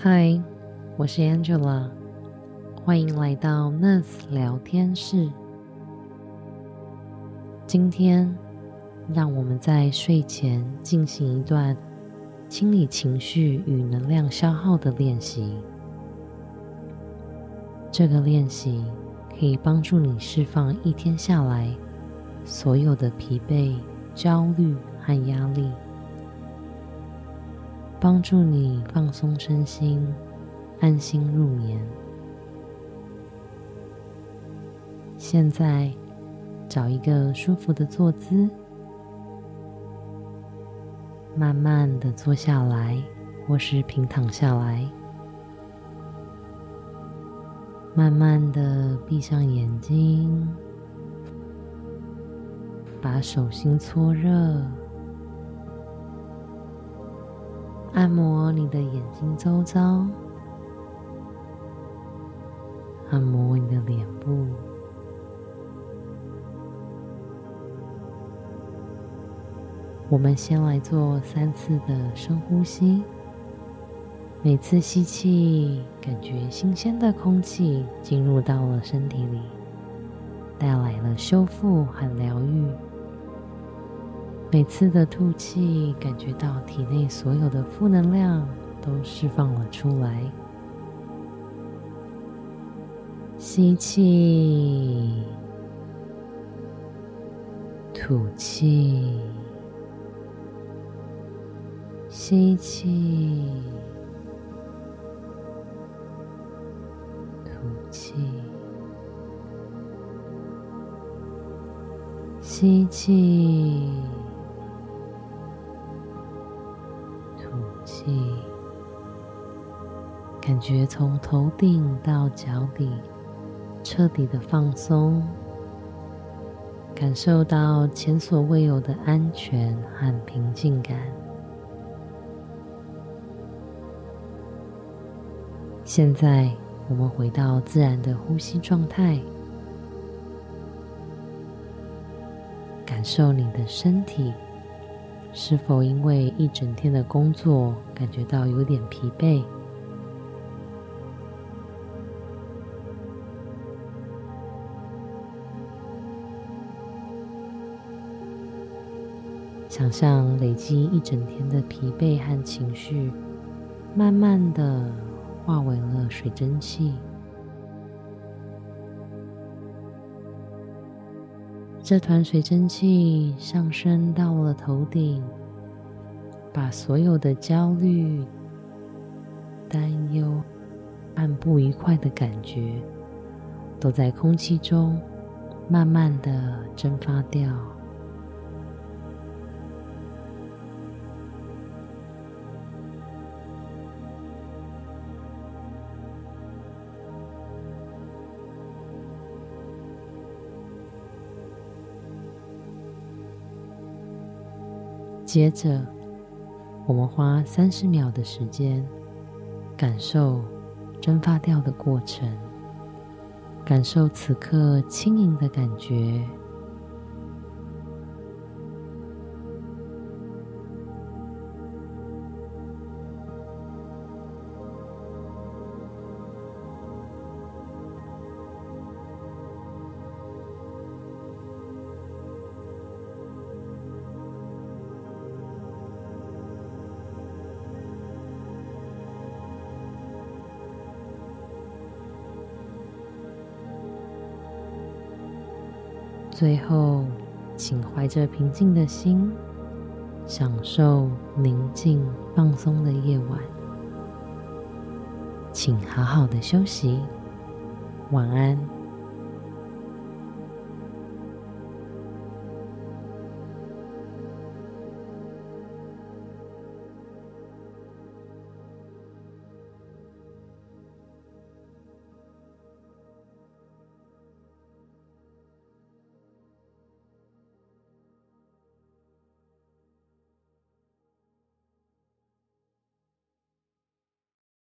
嗨，我是 Angela，欢迎来到 Nurse 聊天室。今天，让我们在睡前进行一段清理情绪与能量消耗的练习。这个练习可以帮助你释放一天下来所有的疲惫、焦虑和压力。帮助你放松身心，安心入眠。现在找一个舒服的坐姿，慢慢的坐下来，或是平躺下来，慢慢的闭上眼睛，把手心搓热。按摩你的眼睛周遭，按摩你的脸部。我们先来做三次的深呼吸。每次吸气，感觉新鲜的空气进入到了身体里，带来了修复和疗愈。每次的吐气，感觉到体内所有的负能量都释放了出来。吸气，吐气，吸气，吐气，吸气。感觉从头顶到脚底彻底的放松，感受到前所未有的安全和平静感。现在我们回到自然的呼吸状态，感受你的身体是否因为一整天的工作感觉到有点疲惫。想象累积一整天的疲惫和情绪，慢慢的化为了水蒸气。这团水蒸气上升到了头顶，把所有的焦虑、担忧和不愉快的感觉，都在空气中慢慢的蒸发掉。接着，我们花三十秒的时间，感受蒸发掉的过程，感受此刻轻盈的感觉。最后，请怀着平静的心，享受宁静放松的夜晚。请好好的休息，晚安。